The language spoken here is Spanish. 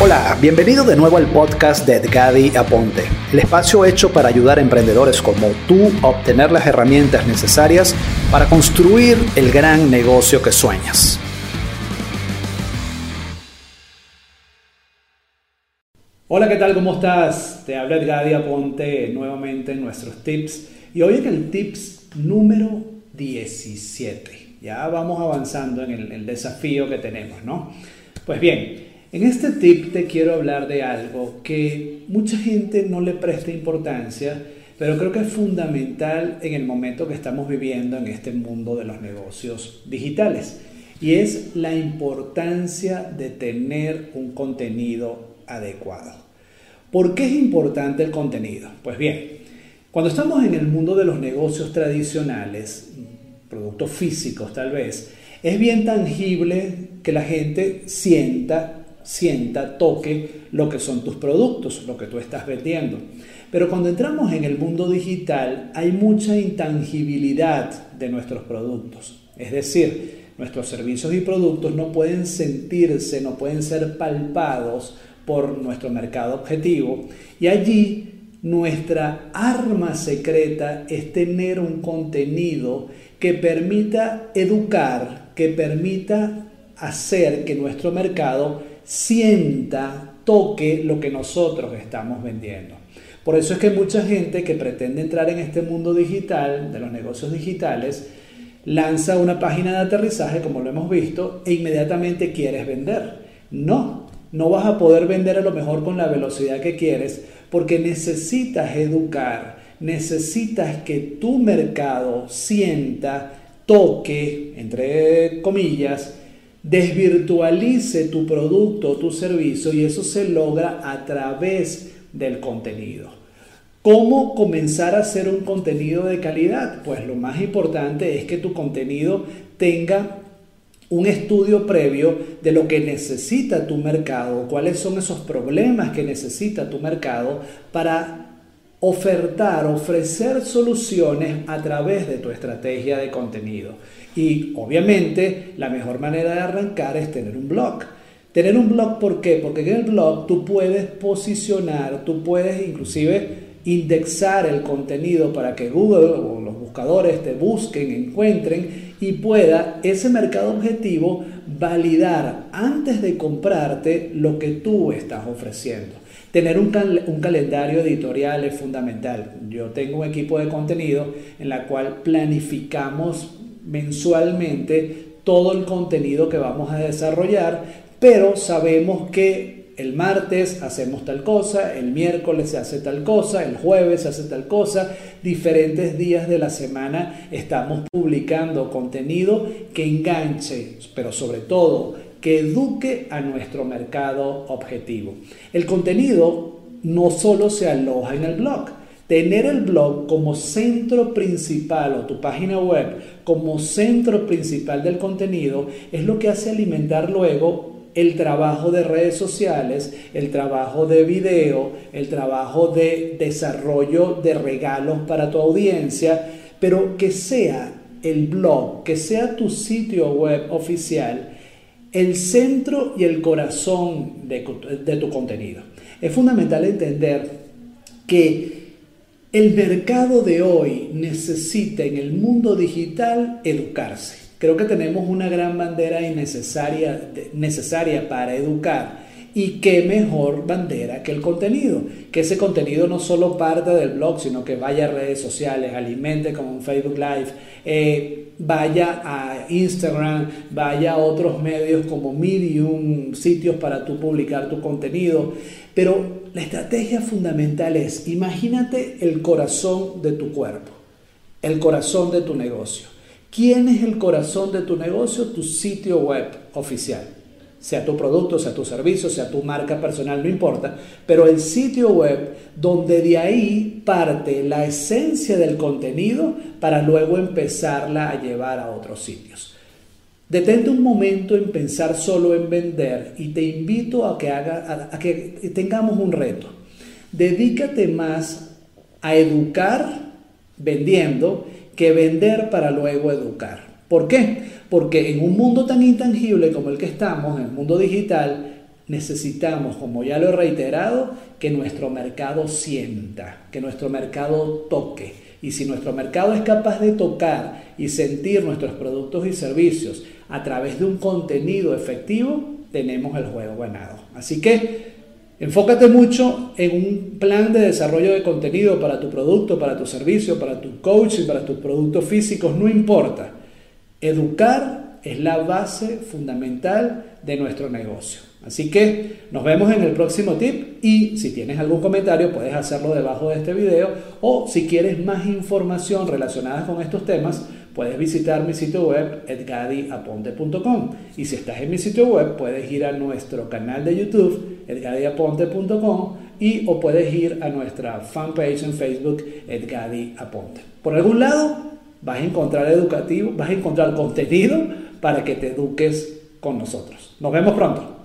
Hola, bienvenido de nuevo al podcast de Edgadi Aponte, el espacio hecho para ayudar emprendedores como tú a obtener las herramientas necesarias para construir el gran negocio que sueñas. Hola, ¿qué tal? ¿Cómo estás? Te habla Edgadi Aponte nuevamente en nuestros tips y hoy en el tips número 17. Ya vamos avanzando en el, el desafío que tenemos, ¿no? Pues bien, en este tip te quiero hablar de algo que mucha gente no le presta importancia, pero creo que es fundamental en el momento que estamos viviendo en este mundo de los negocios digitales. Y es la importancia de tener un contenido adecuado. ¿Por qué es importante el contenido? Pues bien, cuando estamos en el mundo de los negocios tradicionales, productos físicos tal vez, es bien tangible que la gente sienta sienta, toque lo que son tus productos, lo que tú estás vendiendo. Pero cuando entramos en el mundo digital hay mucha intangibilidad de nuestros productos. Es decir, nuestros servicios y productos no pueden sentirse, no pueden ser palpados por nuestro mercado objetivo. Y allí nuestra arma secreta es tener un contenido que permita educar, que permita hacer que nuestro mercado sienta, toque lo que nosotros estamos vendiendo. Por eso es que mucha gente que pretende entrar en este mundo digital, de los negocios digitales, lanza una página de aterrizaje, como lo hemos visto, e inmediatamente quieres vender. No, no vas a poder vender a lo mejor con la velocidad que quieres, porque necesitas educar, necesitas que tu mercado sienta, toque, entre comillas, desvirtualice tu producto o tu servicio y eso se logra a través del contenido. ¿Cómo comenzar a hacer un contenido de calidad? Pues lo más importante es que tu contenido tenga un estudio previo de lo que necesita tu mercado, cuáles son esos problemas que necesita tu mercado para ofertar, ofrecer soluciones a través de tu estrategia de contenido. Y obviamente la mejor manera de arrancar es tener un blog. Tener un blog, ¿por qué? Porque en el blog tú puedes posicionar, tú puedes inclusive indexar el contenido para que Google o los buscadores te busquen, encuentren y pueda ese mercado objetivo validar antes de comprarte lo que tú estás ofreciendo. Tener un, calendario editorial es fundamental. Yo tengo un equipo de contenido en la cual planificamos mensualmente todo el contenido que vamos a desarrollar, pero sabemos que el martes hacemos tal cosa, el miércoles se hace tal cosa, el jueves se hace tal cosa, diferentes días de la semana estamos publicando contenido que enganche, pero sobre todo que eduque a nuestro mercado objetivo. El contenido no solo se aloja en el blog, Tener el blog como centro principal o tu página web como centro principal del contenido es lo que hace alimentar luego el trabajo de redes sociales, el trabajo de video, el trabajo de desarrollo de regalos para tu audiencia, pero que sea el blog, que sea tu sitio web oficial el centro y el corazón de, tu contenido. Es fundamental entender que el mercado de hoy necesita en el mundo digital educarse. Creo que tenemos una gran bandera innecesaria, necesaria para educar y qué mejor bandera que el contenido. Que ese contenido no solo parte del blog, sino que vaya a redes sociales, alimente como un Facebook Live, eh, vaya a Instagram, vaya a otros medios como Medium, sitios para tú publicar tu contenido. Pero la estrategia fundamental es, imagínate el corazón de tu cuerpo, el corazón de tu negocio. ¿Quién es el corazón de tu negocio? Tu sitio web oficial sea tu producto, sea tu servicio, sea tu marca personal, no importa, pero el sitio web donde de ahí parte la esencia del contenido para luego empezarla a llevar a otros sitios. Detente un momento en pensar solo en vender y te invito a que, haga, a que tengamos un reto. Dedícate más a educar vendiendo que vender para luego educar. ¿Por qué? Porque en un mundo tan intangible como el que estamos, en el mundo digital, necesitamos, como ya lo he reiterado, que nuestro mercado sienta, que nuestro mercado toque. Y si nuestro mercado es capaz de tocar y sentir nuestros productos y servicios a través de un contenido efectivo, tenemos el juego ganado. Así que enfócate mucho en un plan de desarrollo de contenido para tu producto, para tu servicio, para tu coaching, para tus productos físicos, no importa. Educar es la base fundamental de nuestro negocio. Así que nos vemos en el próximo tip y si tienes algún comentario puedes hacerlo debajo de este video o si quieres más información relacionada con estos temas puedes visitar mi sitio web edgadiaponte.com y si estás en mi sitio web puedes ir a nuestro canal de YouTube edgadiaponte.com y o puedes ir a nuestra fanpage en Facebook edgadiaponte. Por algún lado vas a encontrar educativo, vas a encontrar contenido para que te eduques con nosotros. Nos vemos pronto.